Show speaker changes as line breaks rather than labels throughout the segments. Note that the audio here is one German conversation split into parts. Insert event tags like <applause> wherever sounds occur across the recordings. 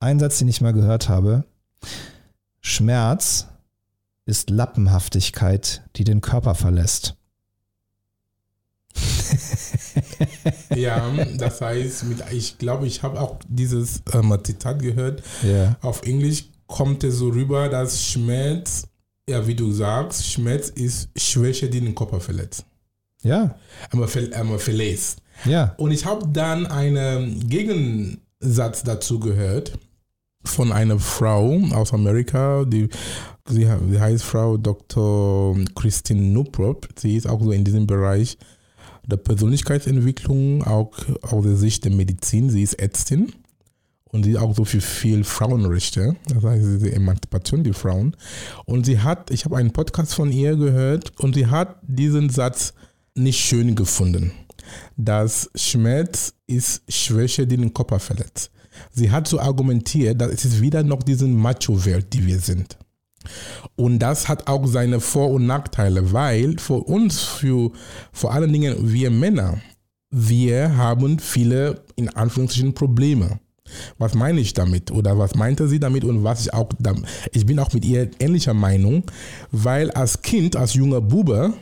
ein Satz, den ich mal gehört habe. Schmerz ist Lappenhaftigkeit, die den Körper verlässt. <laughs>
ja, das heißt, mit, ich glaube, ich habe auch dieses ähm, Zitat gehört.
Ja.
Auf Englisch kommt es so rüber, dass Schmerz, ja, wie du sagst, Schmerz ist Schwäche, die den Körper verletzt.
Ja.
Einmal, ver, einmal verlässt.
Ja.
Und ich habe dann einen Gegensatz dazu gehört von einer Frau aus Amerika, die sie, sie heißt Frau Dr. Christine Nuprop. Sie ist auch so in diesem Bereich der Persönlichkeitsentwicklung, auch aus der Sicht der Medizin. Sie ist Ärztin und sie auch so für viel Frauenrechte, das heißt diese Emanzipation der Frauen. Und sie hat, ich habe einen Podcast von ihr gehört und sie hat diesen Satz nicht schön gefunden, dass Schmerz ist Schwäche, die den Körper verletzt. Sie hat so argumentiert, dass es wieder noch diesen Macho-Welt, die wir sind. Und das hat auch seine Vor- und Nachteile, weil für uns, für vor allen Dingen wir Männer, wir haben viele in Anführungsstrichen Probleme. Was meine ich damit oder was meinte sie damit und was ich auch, ich bin auch mit ihr ähnlicher Meinung, weil als Kind, als junger Bube,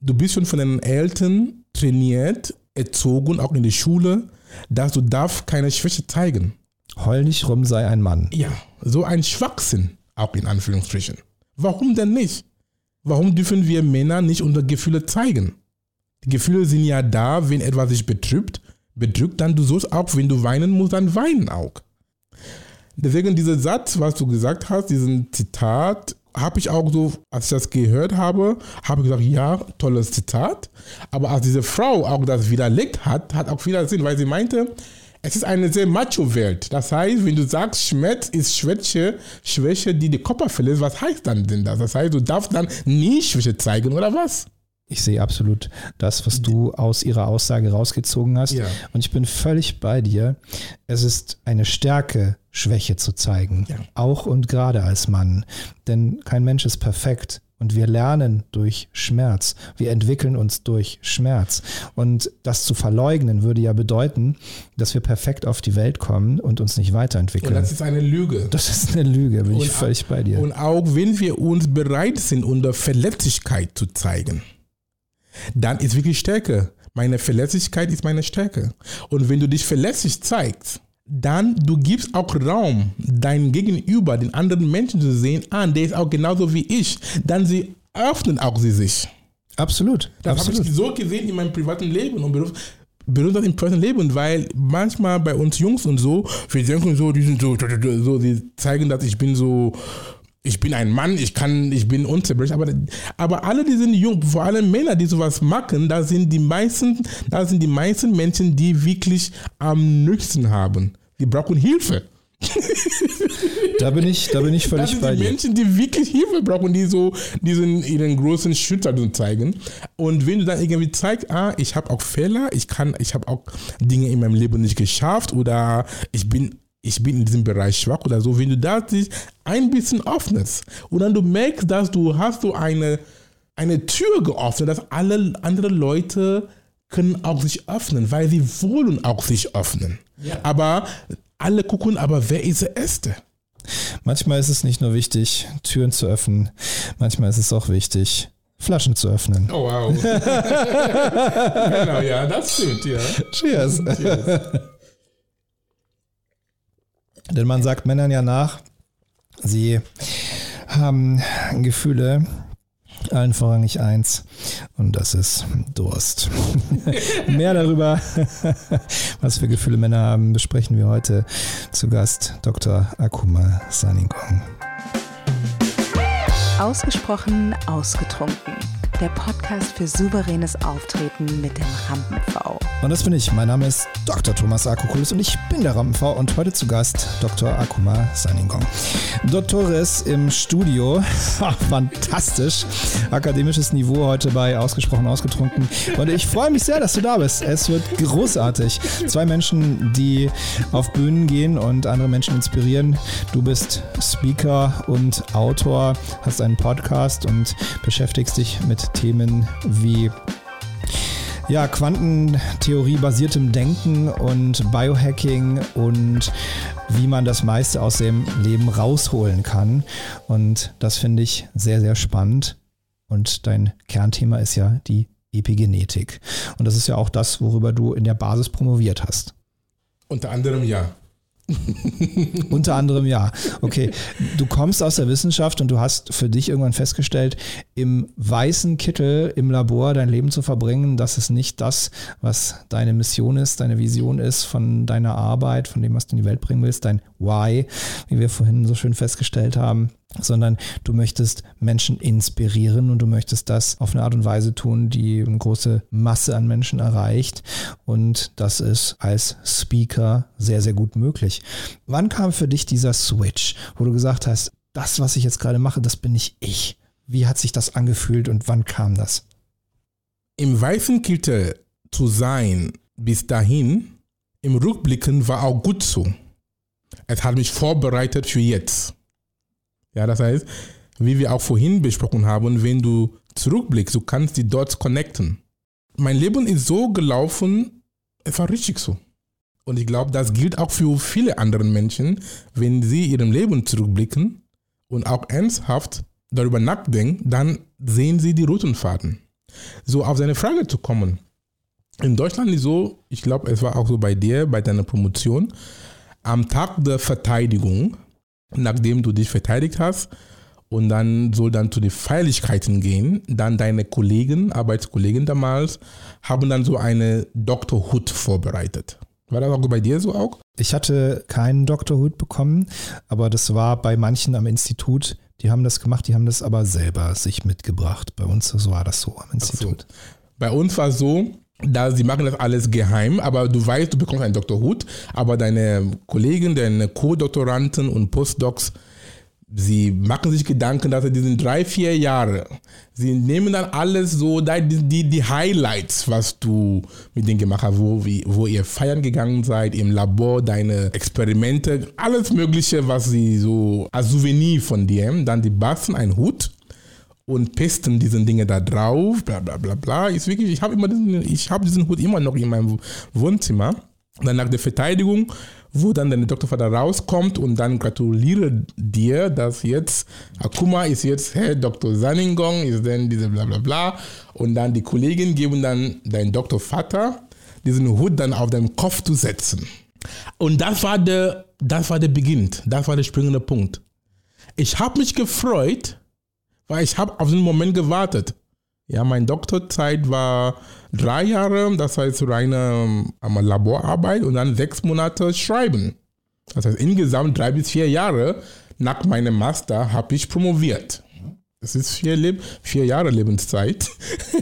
du bist schon von den Eltern trainiert, erzogen, auch in der Schule, dass du darfst keine Schwäche zeigen.
Heul nicht rum, sei ein Mann.
Ja, so ein Schwachsinn, auch in Anführungsstrichen. Warum denn nicht? Warum dürfen wir Männer nicht unsere Gefühle zeigen? Die Gefühle sind ja da, wenn etwas sich betrübt, bedrückt, dann du sollst auch, wenn du weinen musst, dann weinen auch. Deswegen dieser Satz, was du gesagt hast, diesen Zitat, habe ich auch so, als ich das gehört habe, habe ich gesagt, ja, tolles Zitat. Aber als diese Frau auch das widerlegt hat, hat auch wieder Sinn, weil sie meinte, es ist eine sehr Macho-Welt. Das heißt, wenn du sagst, Schmerz ist Schwäche, Schwäche, die die Körper verlässt, was heißt dann denn das? Das heißt, du darfst dann nie Schwäche zeigen, oder was?
Ich sehe absolut das, was du aus ihrer Aussage rausgezogen hast.
Ja.
Und ich bin völlig bei dir. Es ist eine Stärke, Schwäche zu zeigen.
Ja.
Auch und gerade als Mann. Denn kein Mensch ist perfekt. Und wir lernen durch Schmerz. Wir entwickeln uns durch Schmerz. Und das zu verleugnen würde ja bedeuten, dass wir perfekt auf die Welt kommen und uns nicht weiterentwickeln.
Und das ist eine Lüge. <laughs>
Das ist eine Lüge, bin ich
Und-
völlig bei dir.
Und auch wenn wir uns bereit sind, unsere Verletzlichkeit zu zeigen, dann ist wirklich Stärke. Meine Verletzlichkeit ist meine Stärke. Und wenn du dich verletzlich zeigst, dann du gibst auch Raum, dein Gegenüber, den anderen Menschen zu sehen, an, der ist auch genauso wie ich. Dann sie öffnen auch sie sich.
absolut.
Das habe ich so gesehen in meinem privaten Leben und Beruf. Benutzt das im privaten Leben, weil manchmal bei uns Jungs und so, wir denken so, die sind so, so, die zeigen, dass ich bin so, ich bin ein Mann, ich kann, ich bin unzerbrechlich, aber, aber alle die sind jung, vor allem Männer, die sowas machen, da sind die meisten, da sind die meisten Menschen, die wirklich am nötigsten haben. Die brauchen Hilfe. <laughs>
Da bin ich, da bin ich
Das
völlig
sind
bei
die
dir.
Menschen, die wirklich Hilfe brauchen, die so diesen ihren großen Schütter zeigen. Und wenn du dann irgendwie zeigst, ah, ich habe auch Fehler, ich kann, ich habe auch Dinge in meinem Leben nicht geschafft oder ich bin ich bin in diesem Bereich schwach oder so, wenn du da dich ein bisschen öffnest und dann du merkst, dass du hast so eine, eine Tür geöffnet, dass alle anderen Leute können auch sich öffnen, weil sie wollen auch sich öffnen. Aber alle gucken, aber wer ist der Erste?
Manchmal ist es nicht nur wichtig, Türen zu öffnen, manchmal ist es auch wichtig, Flaschen zu öffnen.
Oh wow. <laughs> genau, ja, das stimmt, ja.
Cheers. Denn man sagt Männern ja nach, sie haben Gefühle, allen vorrangig eins, und das ist Durst. <laughs> Mehr darüber, <laughs> was für Gefühle Männer haben, besprechen wir heute zu Gast Dr. Akuma Saningong.
Ausgesprochen ausgetrunken. Der Podcast für souveränes Auftreten mit dem Rampen-V.
Und das bin ich. Mein Name ist Dr. Thomas Akokulis und ich bin der Rampenv und heute zu Gast Dr. Akuma Saningong. Doktores im Studio. <laughs> Fantastisch. Akademisches Niveau heute bei Ausgesprochen Ausgetrunken. Und ich freue mich sehr, dass du da bist. Es wird großartig. Zwei Menschen, die auf Bühnen gehen und andere Menschen inspirieren. Du bist Speaker und Autor, hast einen Podcast und beschäftigst dich mit Themen wie Ja, Quantentheorie basiertem Denken und Biohacking und wie man das meiste aus dem Leben rausholen kann. Und das finde ich sehr, sehr spannend. Und dein Kernthema ist ja die Epigenetik. Und das ist ja auch das, worüber du in der Basis promoviert hast.
Unter anderem ja. <laughs>
Unter anderem ja. Okay, du kommst aus der Wissenschaft und du hast für dich irgendwann festgestellt, im weißen Kittel im Labor dein Leben zu verbringen, das ist nicht das, was deine Mission ist, deine Vision ist von deiner Arbeit, von dem, was du in die Welt bringen willst, dein Why, wie wir vorhin so schön festgestellt haben sondern du möchtest Menschen inspirieren und du möchtest das auf eine Art und Weise tun, die eine große Masse an Menschen erreicht. Und das ist als Speaker sehr, sehr gut möglich. Wann kam für dich dieser Switch, wo du gesagt hast, das, was ich jetzt gerade mache, das bin nicht ich? Wie hat sich das angefühlt und wann kam das?
Im weißen Kittel zu sein bis dahin, im Rückblicken war auch gut so. Es hat mich vorbereitet für jetzt. Ja, das heißt, wie wir auch vorhin besprochen haben, wenn du zurückblickst, du kannst die Dots connecten. Mein Leben ist so gelaufen, es war richtig so. Und ich glaube, das gilt auch für viele andere Menschen, wenn sie ihrem Leben zurückblicken und auch ernsthaft darüber nachdenken, dann sehen sie die roten Faden. So auf seine Frage zu kommen. In Deutschland ist so, ich glaube, es war auch so bei dir, bei deiner Promotion, am Tag der Verteidigung nachdem du dich verteidigt hast und dann soll dann zu den Feierlichkeiten gehen, dann deine Kollegen, Arbeitskollegen damals, haben dann so eine Dr. Hood vorbereitet. War das auch bei dir so auch?
Ich hatte keinen Dr. Hood bekommen, aber das war bei manchen am Institut, die haben das gemacht, die haben das aber selber sich mitgebracht. Bei uns so war das so am Institut. So.
Bei uns war es so, da sie machen das alles geheim, aber du weißt, du bekommst einen Dr. Hut, aber deine Kollegen, deine Co-Doktoranden und Postdocs, sie machen sich Gedanken, dass sie diesen drei, vier Jahre, sie nehmen dann alles so, die, die Highlights, was du mit denen gemacht hast, wo, wo ihr feiern gegangen seid, im Labor, deine Experimente, alles Mögliche, was sie so als Souvenir von dir, dann die basteln einen Hut und pesten diese Dinge da drauf, bla bla bla bla. Ist wirklich, ich habe immer diesen, ich habe diesen Hut immer noch in meinem Wohnzimmer. dann nach der Verteidigung, wo dann dein Doktorvater rauskommt und dann gratuliere dir, dass jetzt Akuma ist jetzt Herr Dr. Saningong, ist dann diese bla bla bla. Und dann die Kollegen geben dann dein Doktorvater diesen Hut dann auf deinem Kopf zu setzen. Und das war der, das war der Beginn, das war der springende Punkt. Ich habe mich gefreut, weil ich habe auf den Moment gewartet. Ja, meine Doktorzeit war drei Jahre, das heißt reine ähm, Laborarbeit und dann sechs Monate Schreiben. Das heißt, insgesamt drei bis vier Jahre nach meinem Master habe ich promoviert. Das ist vier, Leb vier Jahre Lebenszeit.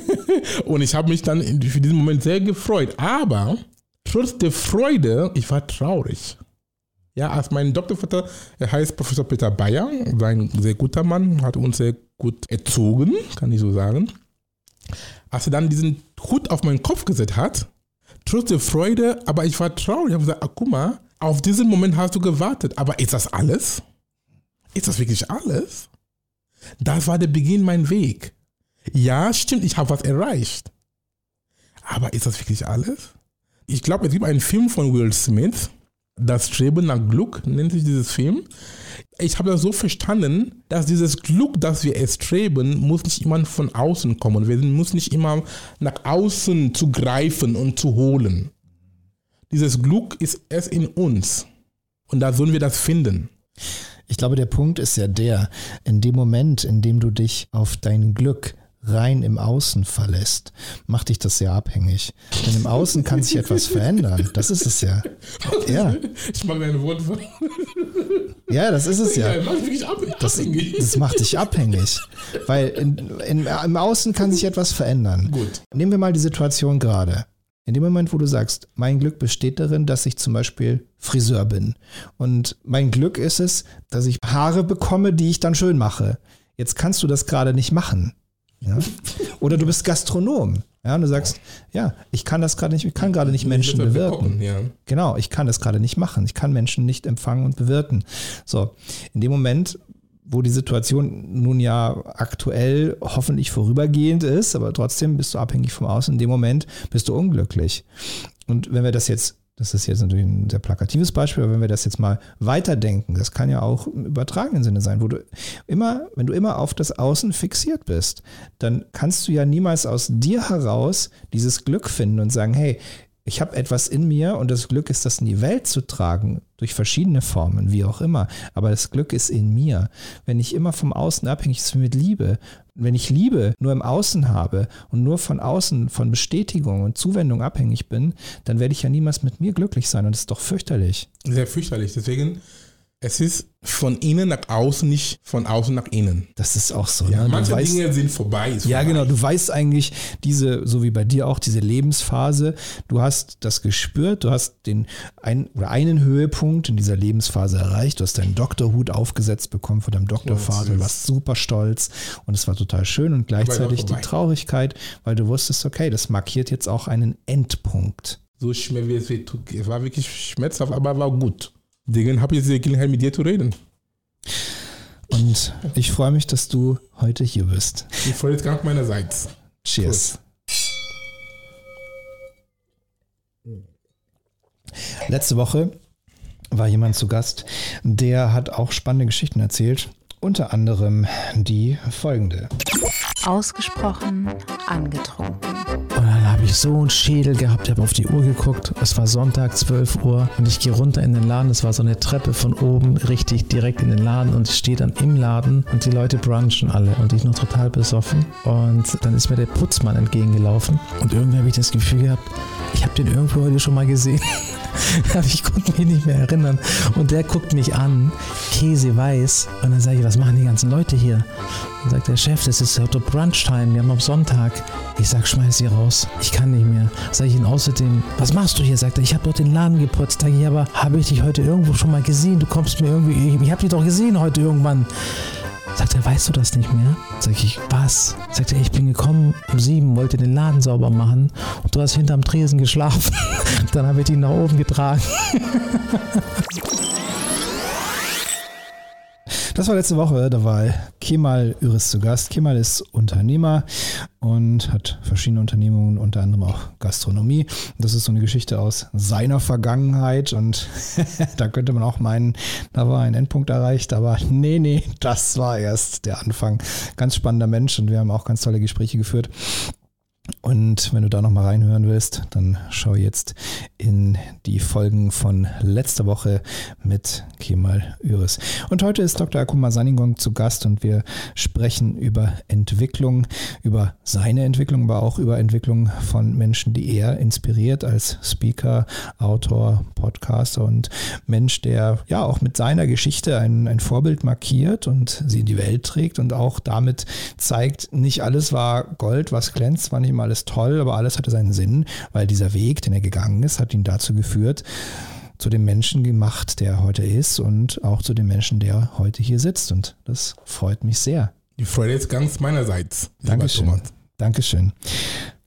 <laughs> und ich habe mich dann für diesen Moment sehr gefreut. Aber trotz der Freude, ich war traurig. Ja, als mein Doktorvater, er heißt Professor Peter Bayer, ein sehr guter Mann, hat uns sehr gut erzogen, kann ich so sagen. Als er dann diesen Hut auf meinen Kopf gesetzt hat, trotz der Freude, aber ich war traurig. Ich habe gesagt, ah, guck mal, auf diesen Moment hast du gewartet. Aber ist das alles? Ist das wirklich alles? Das war der Beginn mein Weg. Ja, stimmt, ich habe was erreicht. Aber ist das wirklich alles? Ich glaube, es gibt einen Film von Will Smith, das Streben nach Glück nennt sich dieses Film. Ich habe das so verstanden, dass dieses Glück, das wir erstreben, muss nicht immer von außen kommen. Wir müssen nicht immer nach außen zu greifen und zu holen. Dieses Glück ist erst in uns. Und da sollen wir das finden.
Ich glaube, der Punkt ist ja der, in dem Moment, in dem du dich auf dein Glück rein im Außen verlässt, macht dich das sehr abhängig. Denn im Außen kann sich etwas verändern. Das ist es ja.
Ja. Ich mag deine Worte.
Ja, das ist es ja. Das, das macht dich abhängig. Weil in, in, im Außen kann sich etwas verändern.
Gut.
Nehmen wir mal die Situation gerade. In dem Moment, wo du sagst, mein Glück besteht darin, dass ich zum Beispiel Friseur bin. Und mein Glück ist es, dass ich Haare bekomme, die ich dann schön mache. Jetzt kannst du das gerade nicht machen. Ja? Oder du bist Gastronom. Ja, und du sagst, ja, ich kann das gerade nicht, ich kann gerade nicht Menschen bewirten. Ja. Genau, ich kann das gerade nicht machen. Ich kann Menschen nicht empfangen und bewirten. So, in dem Moment wo die Situation nun ja aktuell hoffentlich vorübergehend ist, aber trotzdem bist du abhängig vom Außen. In dem Moment bist du unglücklich. Und wenn wir das jetzt das ist jetzt natürlich ein sehr plakatives Beispiel, aber wenn wir das jetzt mal weiterdenken, das kann ja auch im übertragenen Sinne sein, wo du immer, wenn du immer auf das Außen fixiert bist, dann kannst du ja niemals aus dir heraus dieses Glück finden und sagen, hey, ich habe etwas in mir und das Glück ist, das in die Welt zu tragen, durch verschiedene Formen, wie auch immer. Aber das Glück ist in mir. Wenn ich immer vom Außen abhängig bin mit Liebe, wenn ich Liebe nur im Außen habe und nur von außen, von Bestätigung und Zuwendung abhängig bin, dann werde ich ja niemals mit mir glücklich sein und das ist doch fürchterlich.
Sehr fürchterlich. Deswegen es ist von innen nach außen, nicht von außen nach innen.
Das ist auch so.
Ja,
ne?
manche
weißt,
Dinge sind vorbei.
ja,
vorbei.
genau. Du weißt eigentlich diese, so wie bei dir auch, diese Lebensphase. Du hast das gespürt. Du hast den ein, oder einen Höhepunkt in dieser Lebensphase erreicht. Du hast deinen Doktorhut aufgesetzt bekommen von deinem Doktorvater. Du warst super stolz und es war total schön und gleichzeitig die Traurigkeit, weil du wusstest, okay, das markiert jetzt auch einen Endpunkt.
So schwer wie. Es war wirklich schmerzhaft, aber war gut. Deswegen habe ich jetzt die Gelegenheit, mit dir zu reden.
Und ich freue mich, dass du heute hier bist.
Ich freue mich ganz meinerseits.
Cheers. Letzte Woche war jemand zu Gast, der hat auch spannende Geschichten erzählt. Unter anderem die folgende.
Ausgesprochen angetrunken.
So einen Schädel gehabt, ich habe auf die Uhr geguckt. Es war Sonntag, 12 Uhr und ich gehe runter in den Laden. Es war so eine Treppe von oben richtig direkt in den Laden und ich stehe dann im Laden und die Leute brunchen alle und ich noch total besoffen. Und dann ist mir der Putzmann entgegengelaufen und irgendwie habe ich das Gefühl gehabt, ich habe den irgendwo heute schon mal gesehen. <laughs> Ich konnte mich nicht mehr erinnern. Und der guckt mich an, Käse weiß. Und dann sage ich, was machen die ganzen Leute hier? Dann sagt der Chef, das ist heute Brunchtime, wir haben am Sonntag. Ich sag, schmeiß sie raus, ich kann nicht mehr. Sag ich ihn außerdem, was machst du hier? Sagt er, ich habe doch den Laden geputzt. Sag ich, aber habe ich dich heute irgendwo schon mal gesehen? Du kommst mir irgendwie, ich, ich habe dich doch gesehen heute irgendwann. Sagt er, weißt du das nicht mehr? Sag ich, was? Sagt er, ich bin gekommen um sieben, wollte den Laden sauber machen und du hast hinterm Tresen geschlafen. <laughs> Dann habe ich ihn nach oben getragen. <laughs>
Das war letzte Woche, da war Kemal Üris zu Gast. Kemal ist Unternehmer und hat verschiedene Unternehmungen, unter anderem auch Gastronomie. Das ist so eine Geschichte aus seiner Vergangenheit und <laughs> da könnte man auch meinen, da war ein Endpunkt erreicht, aber nee, nee, das war erst der Anfang. Ganz spannender Mensch und wir haben auch ganz tolle Gespräche geführt. Und wenn du da nochmal reinhören willst, dann schau jetzt in die Folgen von letzter Woche mit Kemal Üris. Und heute ist Dr. Akuma Saningong zu Gast und wir sprechen über Entwicklung, über seine Entwicklung, aber auch über Entwicklung von Menschen, die er inspiriert als Speaker, Autor, Podcaster und Mensch, der ja auch mit seiner Geschichte ein, ein Vorbild markiert und sie in die Welt trägt und auch damit zeigt, nicht alles war Gold, was glänzt, war nicht immer alles toll, aber alles hatte seinen Sinn, weil dieser Weg, den er gegangen ist, hat ihn dazu geführt, zu dem Menschen gemacht, der heute ist und auch zu dem Menschen, der heute hier sitzt. Und das freut mich sehr.
Die Freude ist ganz meinerseits.
Dankeschön. Dankeschön.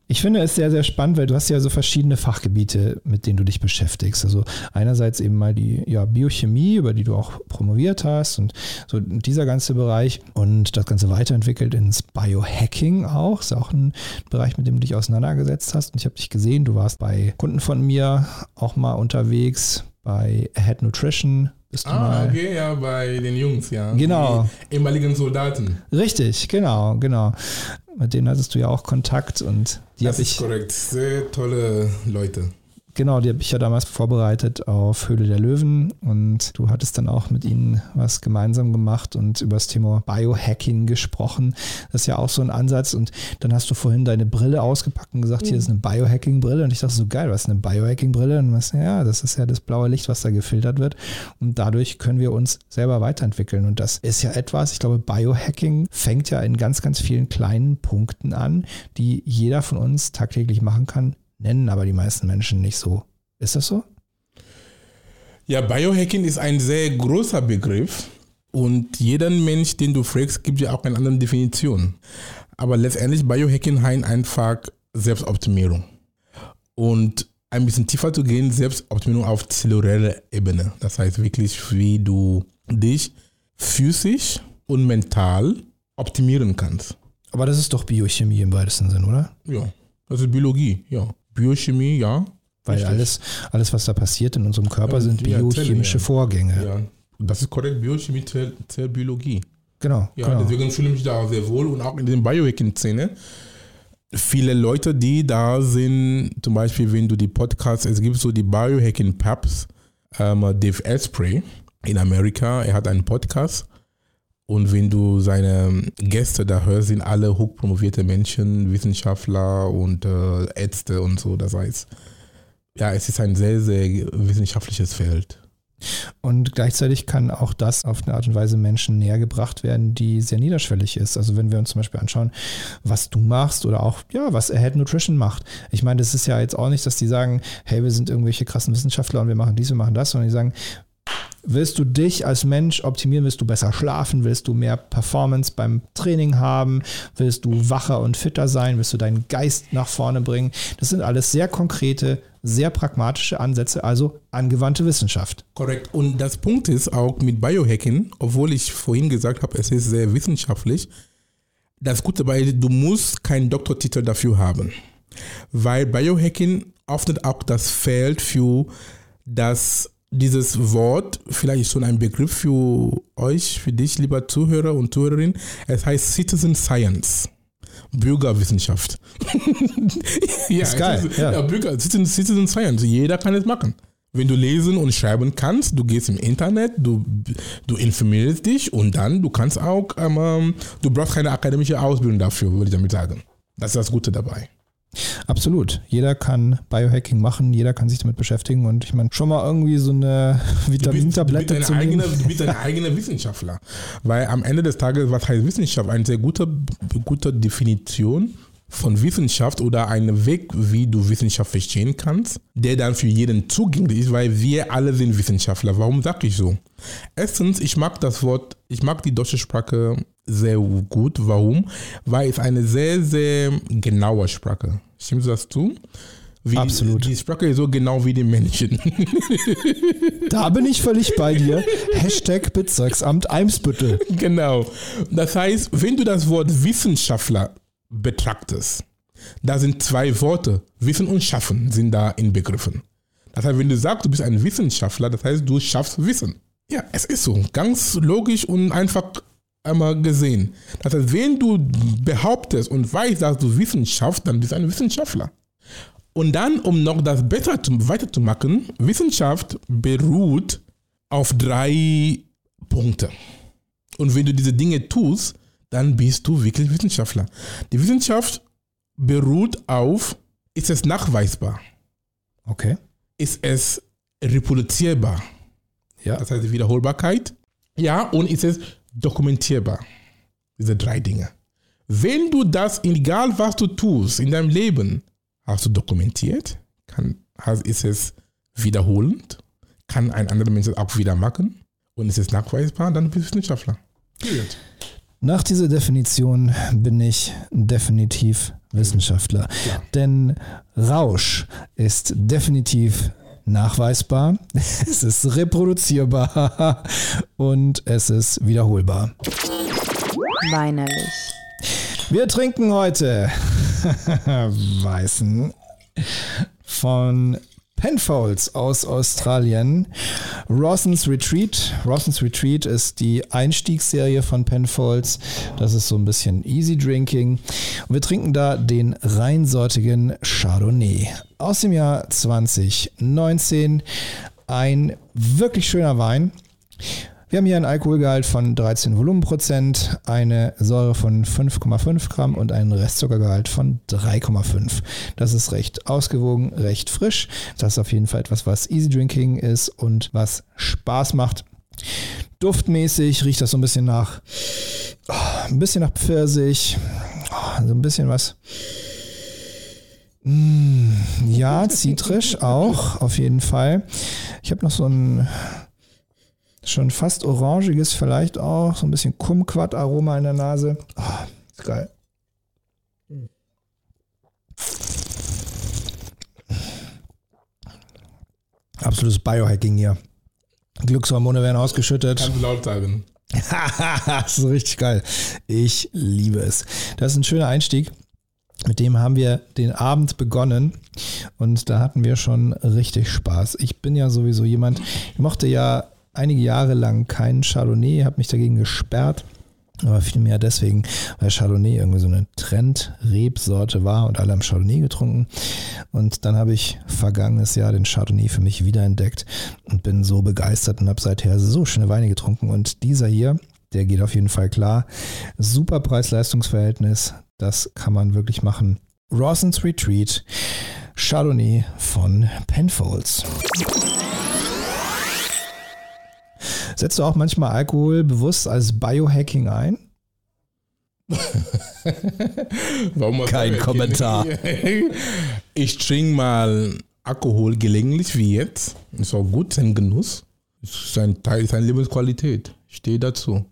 Ich finde es sehr, sehr spannend, weil du hast ja so verschiedene Fachgebiete, mit denen du dich beschäftigst. Also einerseits eben mal die ja, Biochemie, über die du auch promoviert hast und so dieser ganze Bereich und das Ganze weiterentwickelt ins Biohacking auch. Ist auch ein Bereich, mit dem du dich auseinandergesetzt hast. Und ich habe dich gesehen, du warst bei Kunden von mir auch mal unterwegs bei Head Nutrition, bist du
ah,
mal.
okay, ja, bei den Jungs, ja.
Genau.
Die ehemaligen Soldaten.
Richtig, genau, genau. Mit denen hattest du ja auch Kontakt und die habe
ist
ich.
korrekt. Sehr tolle Leute.
Genau, die habe ich ja damals vorbereitet auf Höhle der Löwen und du hattest dann auch mit ihnen was gemeinsam gemacht und über das Thema Biohacking gesprochen. Das ist ja auch so ein Ansatz und dann hast du vorhin deine Brille ausgepackt und gesagt, hier ist eine Biohacking-Brille und ich dachte so geil, was ist eine Biohacking-Brille? Und was, ja, das ist ja das blaue Licht, was da gefiltert wird und dadurch können wir uns selber weiterentwickeln und das ist ja etwas, ich glaube, Biohacking fängt ja in ganz, ganz vielen kleinen Punkten an, die jeder von uns tagtäglich machen kann, nennen aber die meisten Menschen nicht so. Ist das so?
Ja, Biohacking ist ein sehr großer Begriff und jeder Mensch, den du fragst, gibt ja auch eine andere Definition. Aber letztendlich Biohacking heißt einfach Selbstoptimierung. Und ein bisschen tiefer zu gehen, Selbstoptimierung auf zellulärer Ebene. Das heißt wirklich, wie du dich physisch, und mental optimieren kannst.
Aber das ist doch Biochemie im weitesten Sinn, oder?
Ja, das ist Biologie, ja. Biochemie, ja.
Weil
Richtig.
alles, alles, was da passiert in unserem Körper, sind biochemische
ja.
Vorgänge.
Ja, das ist korrekt. Biochemie zählt, zählt Biologie.
Genau.
Ja,
genau.
deswegen fühle ich mich da sehr wohl und auch in der Biohacking-Szene. Viele Leute, die da sind, zum Beispiel, wenn du die Podcasts, es gibt so die Biohacking-Pubs, ähm, Dave Asprey in Amerika, er hat einen Podcast und wenn du seine Gäste da hörst, sind alle hochpromovierte Menschen, Wissenschaftler und äh, Ärzte und so. Das heißt, ja, es ist ein sehr, sehr wissenschaftliches Feld.
Und gleichzeitig kann auch das auf eine Art und Weise Menschen näher gebracht werden, die sehr niederschwellig ist. Also wenn wir uns zum Beispiel anschauen, was du machst oder auch, ja, was Ahead Nutrition macht. Ich meine, das ist ja jetzt auch nicht, dass die sagen, hey, wir sind irgendwelche krassen Wissenschaftler und wir machen dies, wir machen das, sondern die sagen, Willst du dich als Mensch optimieren? Willst du besser schlafen? Willst du mehr Performance beim Training haben? Willst du wacher und fitter sein? Willst du deinen Geist nach vorne bringen? Das sind alles sehr konkrete, sehr pragmatische Ansätze, also angewandte Wissenschaft.
Korrekt. Und das Punkt ist auch mit Biohacking, obwohl ich vorhin gesagt habe, es ist sehr wissenschaftlich, das Gute dabei ist, du musst keinen Doktortitel dafür haben. Weil Biohacking öffnet auch das Feld für das, dieses Wort, vielleicht ist schon ein Begriff für euch, für dich, lieber Zuhörer und Zuhörerin. Es heißt Citizen Science. Bürgerwissenschaft. <laughs> ja,
Ist geil, ja.
ja. Bürger, Citizen, Citizen Science. Jeder kann es machen. Wenn du lesen und schreiben kannst, du gehst im Internet, du, du informierst dich und dann, du kannst auch, ähm, du brauchst keine akademische Ausbildung dafür, würde ich damit sagen. Das ist das Gute dabei.
Absolut. Jeder kann Biohacking machen, jeder kann sich damit beschäftigen und ich meine, schon mal irgendwie so eine
Du bist, du bist,
Vitamintablette
ein
zu nehmen.
du bist ein eigener Wissenschaftler. Weil am Ende des Tages, was heißt Wissenschaft? Eine sehr gute, gute Definition von Wissenschaft oder ein Weg, wie du Wissenschaft verstehen kannst, der dann für jeden zugänglich ist, weil wir alle sind Wissenschaftler. Warum sage ich so? Erstens, ich mag das Wort, ich mag die deutsche Sprache sehr gut. Warum? Weil es eine sehr, sehr genaue Sprache. Stimmst du das zu? Wie,
Absolut.
Die Sprache ist so genau wie die Menschen. <laughs>
Da bin ich völlig bei dir. Hashtag Bezirksamt Eimsbüttel.
Genau. Das heißt, wenn du das Wort Wissenschaftler betrachtest, da sind zwei Worte, Wissen und Schaffen, sind da inbegriffen. Das heißt, wenn du sagst, du bist ein Wissenschaftler, das heißt, du schaffst Wissen. Ja, es ist so. Ganz logisch und einfach einmal gesehen. Das heißt, wenn du behauptest und weißt, dass du Wissen schaffst, dann bist du ein Wissenschaftler. Und dann, um noch das besser zu, weiterzumachen, Wissenschaft beruht auf drei Punkte. Und wenn du diese Dinge tust, dann bist du wirklich Wissenschaftler. Die Wissenschaft beruht auf, ist es nachweisbar?
Okay.
Ist es reproduzierbar?
Ja.
Das heißt Wiederholbarkeit. Ja, und ist es dokumentierbar? Diese drei Dinge. Wenn du das, egal was du tust in deinem Leben, hast du dokumentiert, kann, ist es wiederholend, kann ein anderer Mensch es auch wieder machen und ist es nachweisbar, dann bist du Wissenschaftler. Period.
Nach dieser Definition bin ich definitiv Wissenschaftler.
Ja.
Denn Rausch ist definitiv nachweisbar, <laughs> es ist reproduzierbar <laughs> und es ist wiederholbar.
Weinerlich.
Wir trinken heute <laughs> Weißen von Penfolds aus Australien. Rawson's Retreat. Rawson's Retreat ist die Einstiegsserie von Penfolds. Das ist so ein bisschen Easy Drinking. Und wir trinken da den reinsortigen Chardonnay aus dem Jahr 2019. Ein wirklich schöner Wein. Wir haben hier einen Alkoholgehalt von 13 Volumenprozent, eine Säure von 5,5 Gramm und einen Restzuckergehalt von 3,5. Das ist recht ausgewogen, recht frisch. Das ist auf jeden Fall etwas, was Easy Drinking ist und was Spaß macht. Duftmäßig riecht das so ein bisschen nach, oh, ein bisschen nach Pfirsich, oh, so ein bisschen was. Mm, ja, zitrisch auch, auf jeden Fall. Ich habe noch so ein schon fast orangiges vielleicht auch, so ein bisschen Kumquat-Aroma in der Nase. Ah, ist geil. Absolutes Biohacking hier. Glückshormone werden ausgeschüttet.
Kannst laut sagen. <laughs>
das ist richtig geil. Ich liebe es. Das ist ein schöner Einstieg. Mit dem haben wir den Abend begonnen und da hatten wir schon richtig Spaß. Ich bin ja sowieso jemand, ich mochte ja einige Jahre lang keinen Chardonnay, habe mich dagegen gesperrt. Aber vielmehr deswegen, weil Chardonnay irgendwie so eine Trend-Rebsorte war und alle haben Chardonnay getrunken. Und dann habe ich vergangenes Jahr den Chardonnay für mich wiederentdeckt und bin so begeistert und habe seither so schöne Weine getrunken. Und dieser hier, der geht auf jeden Fall klar. Super Preis-Leistungs-Verhältnis, das kann man wirklich machen. Rawson's Retreat, Chardonnay von Penfolds. Setzt du auch manchmal Alkohol bewusst als Biohacking ein? <laughs>
Warum
Kein Kommentar. <laughs>
Ich trinke mal Alkohol gelegentlich wie jetzt. Ist auch gut, ein Genuss. Ist ein Teil seiner Lebensqualität. Ich stehe dazu.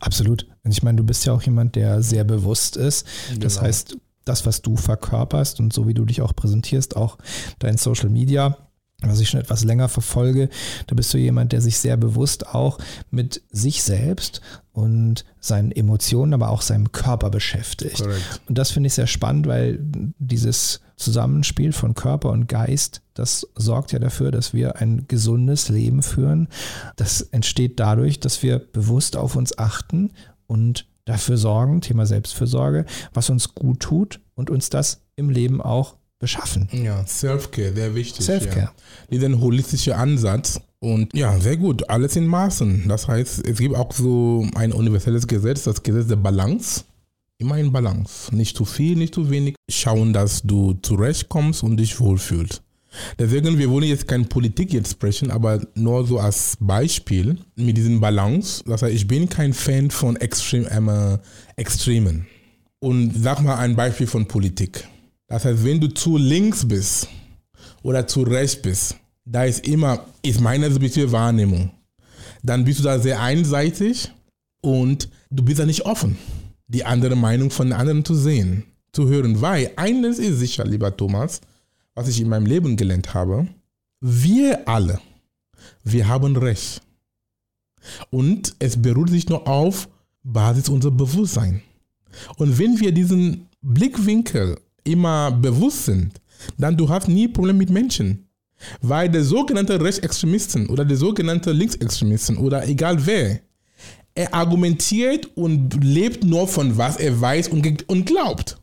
Absolut. Und ich meine, du bist ja auch jemand, der sehr bewusst ist. Das
Genau.
heißt, das, was du verkörperst und so wie du dich auch präsentierst, auch dein Social Media, was ich schon etwas länger verfolge, da bist du jemand, der sich sehr bewusst auch mit sich selbst und seinen Emotionen, aber auch seinem Körper beschäftigt.
Korrekt.
Und das finde ich sehr spannend, weil dieses Zusammenspiel von Körper und Geist, das sorgt ja dafür, dass wir ein gesundes Leben führen. Das entsteht dadurch, dass wir bewusst auf uns achten und dafür sorgen, Thema Selbstfürsorge, was uns gut tut und uns das im Leben auch beschaffen.
Ja, Self-Care, sehr wichtig.
Self-Care.
Ja. Dieser holistische Ansatz. Und ja, sehr gut. Alles in Maßen. Das heißt, es gibt auch so ein universelles Gesetz, das Gesetz der Balance. Immer in Balance. Nicht zu viel, nicht zu wenig. Schauen, dass du zurechtkommst und dich wohlfühlst. Deswegen, wir wollen jetzt keine Politik jetzt sprechen, aber nur so als Beispiel mit diesem Balance. Das heißt, ich bin kein Fan von Extrem, äh, Extremen. Und sag mal ein Beispiel von Politik. Das heißt, wenn du zu links bist oder zu rechts bist, da ist immer, ist meine subjektive Wahrnehmung, dann bist du da sehr einseitig und du bist da nicht offen, die andere Meinung von anderen zu sehen, zu hören. Weil eines ist sicher, lieber Thomas, was ich in meinem Leben gelernt habe, wir alle, wir haben Recht. Und es beruht sich nur auf Basis unserer Bewusstsein. Und wenn wir diesen Blickwinkel immer bewusst sind, dann du hast nie Probleme mit Menschen. Weil der sogenannte Rechtsextremisten oder der sogenannte Linksextremisten oder egal wer, er argumentiert und lebt nur von was er weiß und, und glaubt.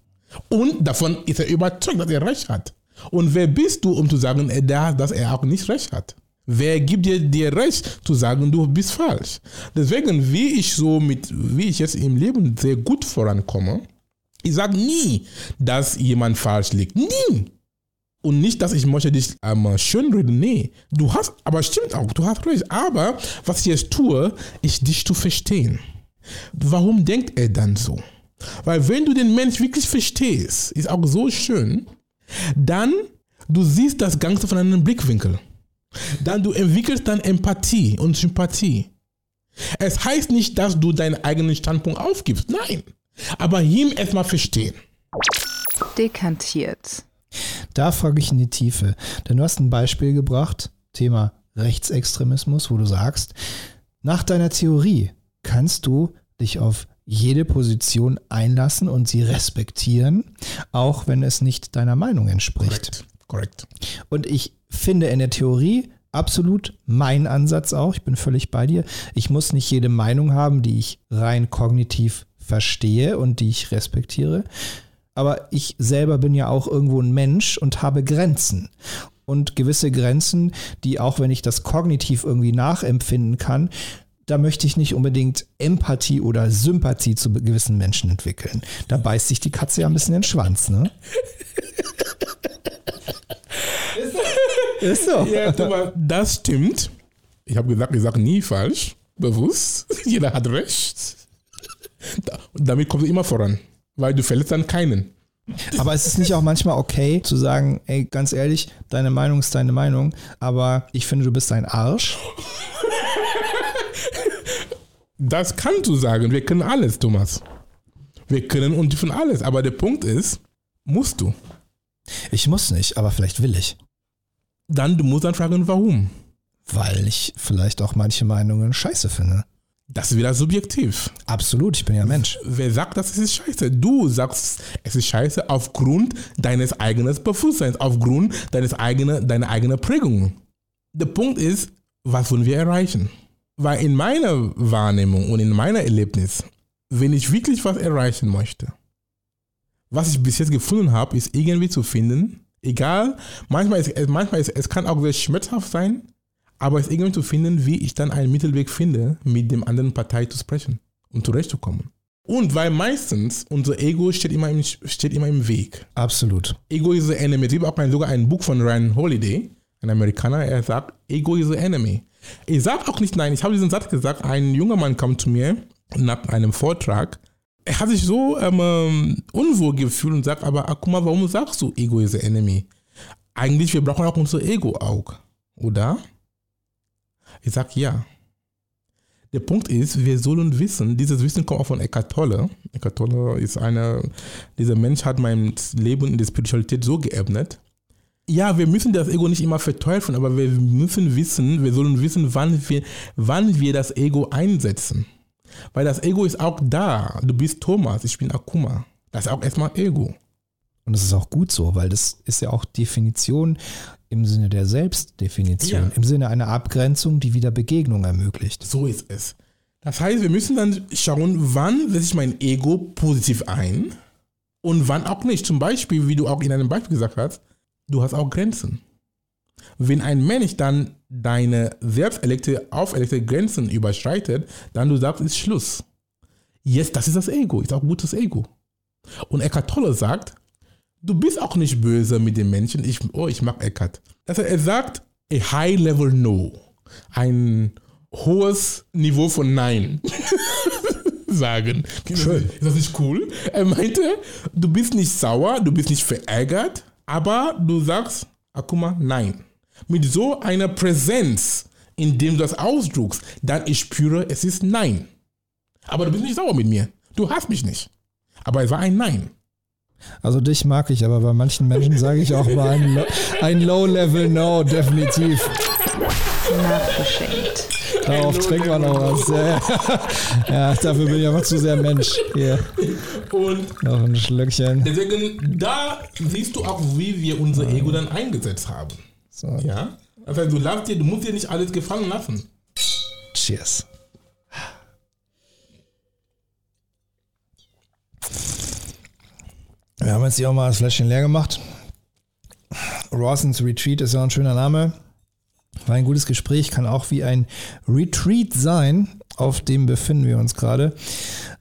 Und davon ist er überzeugt, dass er recht hat. Und wer bist du, um zu sagen, äh, da- dass er auch nicht recht hat? Wer gibt dir, dir recht zu sagen, du bist falsch? Deswegen, wie ich so mit, wie ich jetzt im Leben sehr gut vorankomme, ich sage nie, dass jemand falsch liegt. Nie. Und nicht, dass ich möchte dich ähm, schönreden. Nee, du hast, aber stimmt auch, du hast recht. Aber was ich jetzt tue, ist dich zu verstehen. Warum denkt er dann so? Weil wenn du den Mensch wirklich verstehst, ist auch so schön, dann du siehst das Ganze von einem Blickwinkel. Dann du entwickelst dann Empathie und Sympathie. Es heißt nicht, dass du deinen eigenen Standpunkt aufgibst. Nein. Aber ihm erstmal verstehen.
Dekantiert.
Da frage ich in die Tiefe. Denn du hast ein Beispiel gebracht, Thema Rechtsextremismus, wo du sagst, nach deiner Theorie kannst du dich auf jede Position einlassen und sie respektieren, auch wenn es nicht deiner Meinung entspricht.
Korrekt.
Und ich finde in der Theorie absolut mein Ansatz auch. Ich bin völlig bei dir. Ich muss nicht jede Meinung haben, die ich rein kognitiv verstehe und die ich respektiere. Aber ich selber bin ja auch irgendwo ein Mensch und habe Grenzen. Und gewisse Grenzen, die auch wenn ich das kognitiv irgendwie nachempfinden kann, da möchte ich nicht unbedingt Empathie oder Sympathie zu gewissen Menschen entwickeln. Da beißt sich die Katze ja ein bisschen den Schwanz, ne? Ist so.
Ja, Thomas, das stimmt. Ich habe gesagt, ich sage nie falsch. Bewusst. <laughs> Jeder hat recht. Damit kommst du immer voran. Weil du verletzt dann keinen.
Aber es ist nicht auch manchmal okay zu sagen, ey, ganz ehrlich, deine Meinung ist deine Meinung, aber ich finde, du bist ein Arsch.
Das kannst du sagen. Wir können alles, Thomas. Wir können und dürfen alles. Aber der Punkt ist, musst du.
Ich muss nicht, aber vielleicht will ich.
Dann, du musst dann fragen, warum.
Weil ich vielleicht auch manche Meinungen scheiße finde.
Das ist wieder subjektiv.
Absolut, ich bin ja Mensch.
Wer sagt, das ist scheiße? Du sagst, es ist scheiße aufgrund deines eigenen Bewusstseins, aufgrund deines eigenen, deiner eigenen Prägung. Der Punkt ist, was wollen wir erreichen? Weil in meiner Wahrnehmung und in meiner Erlebnis, wenn ich wirklich was erreichen möchte, was ich bis jetzt gefunden habe, ist irgendwie zu finden, egal, manchmal ist, manchmal ist es kann auch sehr schmerzhaft sein, aber es irgendwie zu finden, wie ich dann einen Mittelweg finde, mit dem anderen Partei zu sprechen und zurechtzukommen. Und weil meistens unser Ego steht immer im, steht immer im Weg.
Absolut.
Ego is the enemy. Es gibt auch ein, sogar ein Buch von Ryan Holiday, ein Amerikaner, er sagt, Ego is the enemy. Ich sage auch nicht nein, ich habe diesen Satz gesagt, ein junger Mann kam zu mir nach einem Vortrag, er hat sich so ähm, unwohl gefühlt und sagt, aber guck mal, warum sagst du Ego is the enemy? Eigentlich, wir brauchen auch unser Ego auch, oder? Ich sage ja. Der Punkt ist, wir sollen wissen, dieses Wissen kommt auch von Eckhart Tolle. Eckhart Tolle ist einer, dieser Mensch hat mein Leben in der Spiritualität so geebnet. Ja, wir müssen das Ego nicht immer verteufeln, aber wir müssen wissen, wir sollen wissen, wann wir, wann wir das Ego einsetzen. Weil das Ego ist auch da. Du bist Thomas, ich bin Akuma. Das ist auch erstmal Ego.
Und das ist auch gut so, weil das ist ja auch Definition im Sinne der Selbstdefinition,
Ja.
im Sinne einer Abgrenzung, die wieder Begegnung ermöglicht.
So ist es. Das heißt, wir müssen dann schauen, wann setze ich mein Ego positiv ein und wann auch nicht. Zum Beispiel, wie du auch in einem Beispiel gesagt hast, du hast auch Grenzen. Wenn ein Mensch dann deine selbst erlegte, auferlegte Grenzen überschreitet, dann du sagst, ist Schluss. Jetzt, das ist das Ego, ist auch gutes Ego. Und Eckhart Tolle sagt, du bist auch nicht böse mit den Menschen. Ich, oh, ich mag Eckhart. Also er sagt, a high level no. Ein hohes Niveau von Nein. <laughs> sagen.
Schön.
Ist das nicht cool? Er meinte, du bist nicht sauer, du bist nicht verärgert, aber du sagst, Akuma, nein. Mit so einer Präsenz, in dem du das ausdruckst, dann ich spüre, es ist Nein. Aber du bist nicht sauer mit mir. Du hast mich nicht. Aber es war ein Nein.
Also dich mag ich, aber bei manchen Menschen sage ich auch mal ein, Lo- ein Low-Level-No, definitiv.
Nachgeschenkt.
Darauf trinkt man noch was. Ja, ja. ja, dafür bin ich einfach zu sehr Mensch. Hier,
Und
noch ein Schlückchen.
deswegen, da siehst du auch, wie wir unser Ego dann eingesetzt haben.
So,
Ja? Das heißt, du, lass dir, du musst dir nicht alles gefallen lassen.
cheers. Wir haben jetzt hier auch mal das Fläschchen leer gemacht. Rawsons Retreat ist ja ein schöner Name. War ein gutes Gespräch, kann auch wie ein Retreat sein. Auf dem befinden wir uns gerade.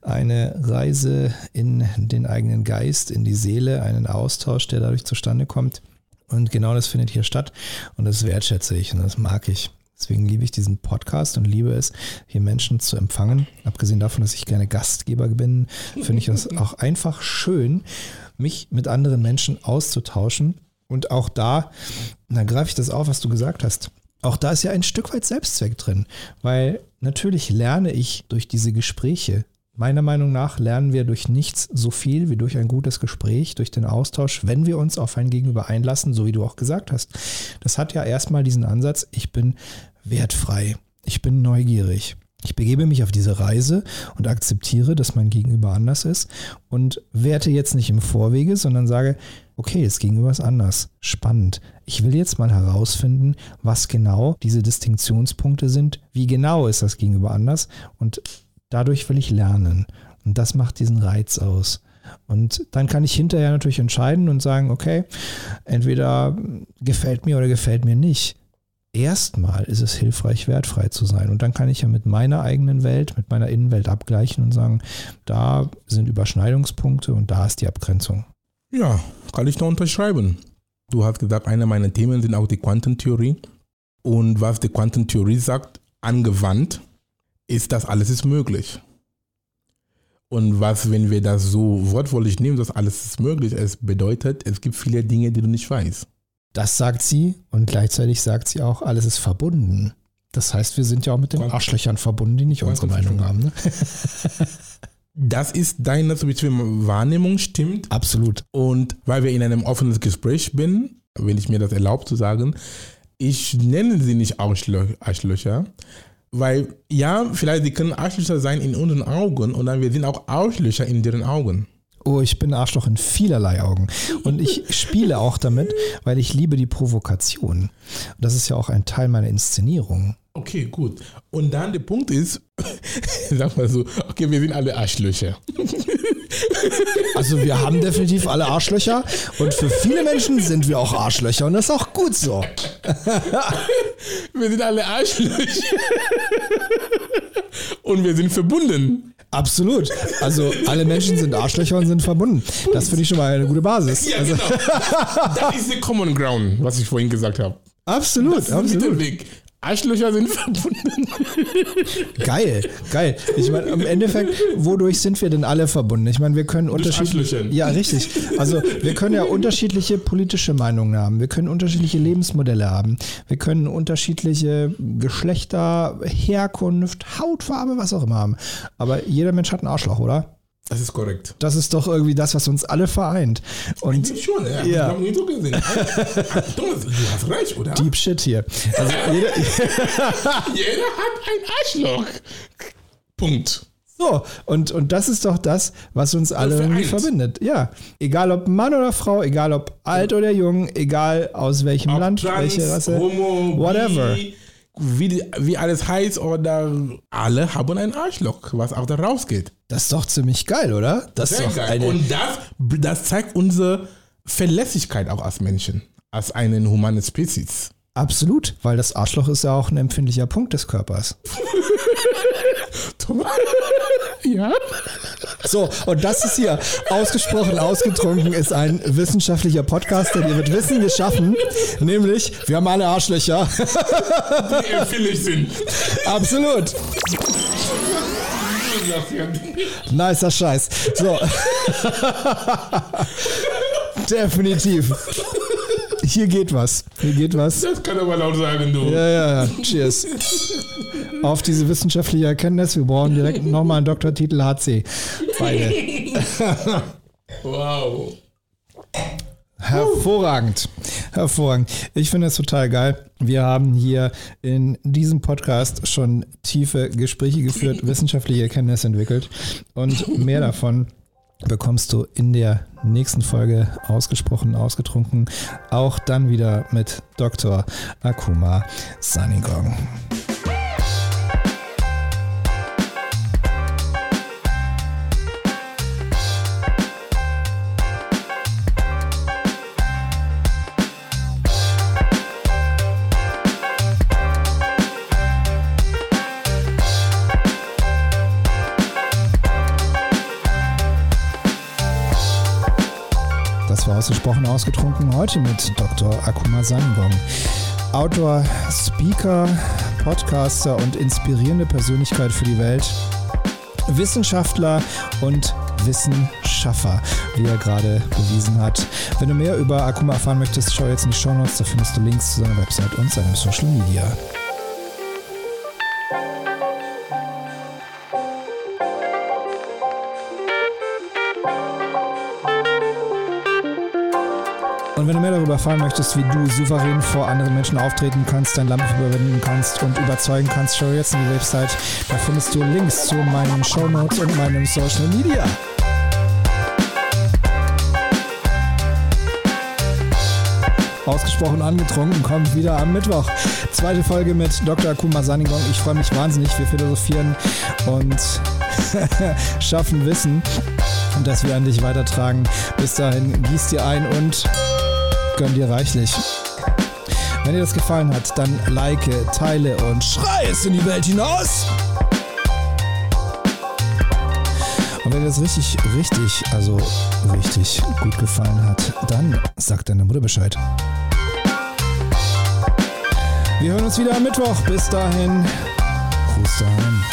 Eine Reise in den eigenen Geist, in die Seele, einen Austausch, der dadurch zustande kommt. Und genau das findet hier statt. Und das wertschätze ich und das mag ich. Deswegen liebe ich diesen Podcast und liebe es, hier Menschen zu empfangen. Abgesehen davon, dass ich gerne Gastgeber bin, finde ich es <laughs> auch einfach schön, mich mit anderen Menschen auszutauschen. Und auch da, da greife ich das auf, was du gesagt hast. Auch da ist ja ein Stück weit Selbstzweck drin, weil natürlich lerne ich durch diese Gespräche. Meiner Meinung nach lernen wir durch nichts so viel wie durch ein gutes Gespräch, durch den Austausch, wenn wir uns auf ein Gegenüber einlassen, so wie du auch gesagt hast. Das hat ja erstmal diesen Ansatz, ich bin wertfrei, ich bin neugierig. Ich begebe mich auf diese Reise und akzeptiere, dass mein Gegenüber anders ist und werte jetzt nicht im Vorwege, sondern sage, okay, das Gegenüber ist anders. Spannend. Ich will jetzt mal herausfinden, was genau diese Distinktionspunkte sind. Wie genau ist das Gegenüber anders? Und dadurch will ich lernen. Und das macht diesen Reiz aus. Und dann kann ich hinterher natürlich entscheiden und sagen, okay, entweder gefällt mir oder gefällt mir nicht. Erstmal ist es hilfreich, wertfrei zu sein. Und dann kann ich ja mit meiner eigenen Welt, mit meiner Innenwelt abgleichen und sagen, da sind Überschneidungspunkte und da ist die Abgrenzung.
Ja, kann ich nur unterschreiben. Du hast gesagt, einer meiner Themen sind auch die Quantentheorie. Und was die Quantentheorie sagt, angewandt, ist, dass alles ist möglich. Und was, wenn wir das so wortwörtlich nehmen, dass alles ist möglich, es bedeutet, es gibt viele Dinge, die du nicht weißt.
Das sagt sie und gleichzeitig sagt sie auch, alles ist verbunden. Das heißt, wir sind ja auch mit den Arschlöchern verbunden, die nicht unsere Meinung haben. Ne? <laughs>
Das ist deine subjektive Wahrnehmung, stimmt.
Absolut.
Und weil wir in einem offenen Gespräch bin, wenn ich mir das erlaubt zu sagen, ich nenne sie nicht Arschlö Arschlöcher, Weil, ja, vielleicht die können Arschlöcher sein in unseren Augen und dann wir sind auch Arschlöcher in deren Augen.
Oh, ich bin Arschloch in vielerlei Augen. Und ich <laughs> spiele auch damit, weil ich liebe die Provokation. Das ist ja auch ein Teil meiner Inszenierung.
Okay, gut. Und dann der Punkt ist, <laughs> sag mal so, okay, wir sind alle Arschlöcher. <laughs>
Also wir haben definitiv alle Arschlöcher und für viele Menschen sind wir auch Arschlöcher und das ist auch gut so.
Wir sind alle Arschlöcher. Und wir sind verbunden.
Absolut. Also alle Menschen sind Arschlöcher und sind verbunden. Das finde ich schon mal eine gute Basis.
Ja,
Also,
genau. <laughs> Das ist der Common Ground, was ich vorhin gesagt habe.
absolut,
Das ist
absolut.
Mittelweg. Arschlöcher sind <laughs> verbunden.
Geil, geil. Ich meine, im Endeffekt, wodurch sind wir denn alle verbunden? Ich meine, wir können unterschiedliche. Ja, richtig. Also wir können ja unterschiedliche politische Meinungen haben. Wir können unterschiedliche Lebensmodelle haben. Wir können unterschiedliche Geschlechter, Herkunft, Hautfarbe, was auch immer haben. Aber jeder Mensch hat ein Arschloch, oder?
Das ist korrekt.
Das ist doch irgendwie das, was uns alle vereint. Und
Schon, ja.
Ja.
Ich habe nie so gesehen. <laughs> Thomas, du hast recht, oder?
Deep Shit hier. Also <laughs> jeder, <laughs>
Jeder hat ein Arschloch. Punkt.
So, und, und das ist doch das, was uns alle irgendwie verbindet. Ja, egal ob Mann oder Frau, egal ob alt oder jung, egal aus welchem
Ob
Land,
trans,
welche Rasse,
Homo,
whatever.
Bi, wie, wie alles heißt oder alle haben ein Arschloch, was auch da rausgeht.
Das ist doch ziemlich geil, oder? Das ist
Sehr
doch
geil. Und das, das zeigt unsere Verlässlichkeit auch als Menschen, als eine humane Spezies.
absolut, weil das Arschloch ist ja auch ein empfindlicher Punkt des Körpers.
Thomas? <laughs> <laughs> ja?
So, und das ist hier ausgesprochen ausgetrunken, ist ein wissenschaftlicher Podcast, der dir mit Wissen geschaffen, nämlich, wir haben alle Arschlöcher.
Die empfindlich sind.
Absolut. Nicer Scheiß. So. <laughs> Definitiv. Hier geht was. Hier geht was.
Das kann aber laut sagen, du.
Ja, ja, ja. Cheers. Auf diese wissenschaftliche Erkenntnis. Wir brauchen direkt nochmal einen Doktortitel HC. Beide. <laughs>
Wow.
Hervorragend. Hervorragend. Ich finde es total geil. Wir haben hier in diesem Podcast schon tiefe Gespräche geführt, wissenschaftliche Erkenntnisse entwickelt und mehr davon bekommst du in der nächsten Folge ausgesprochen, ausgetrunken. Auch dann wieder mit Dr. Akuma Sanigong. Ausgesprochen ausgetrunken heute mit Dr. Akuma Sanigong. Autor, Speaker, Podcaster und inspirierende Persönlichkeit für die Welt. Wissenschaftler und Wissenschaffer, wie er gerade bewiesen hat. Wenn du mehr über Akuma erfahren möchtest, schau jetzt in die Show Notes, da findest du Links zu seiner Website und seinem Social Media. Und wenn du mehr darüber erfahren möchtest, wie du souverän vor anderen Menschen auftreten kannst, dein Lampe überwinden kannst und überzeugen kannst, schau jetzt in die Website. Da findest du Links zu meinen Show Notes und meinem Social Media. Ausgesprochen angetrunken kommt wieder am Mittwoch. Zweite Folge mit Dr. Akuma Sanigong. Ich freue mich wahnsinnig. Wir philosophieren und <laughs> schaffen Wissen und das wir an dich weitertragen. Bis dahin, gieß dir ein und gönn dir reichlich. Wenn dir das gefallen hat, dann like, teile und schrei es in die Welt hinaus. Und wenn dir das richtig, richtig, also richtig gut gefallen hat, dann sag deiner Mutter Bescheid. Wir hören uns wieder am Mittwoch. Bis dahin, Gruß daheim.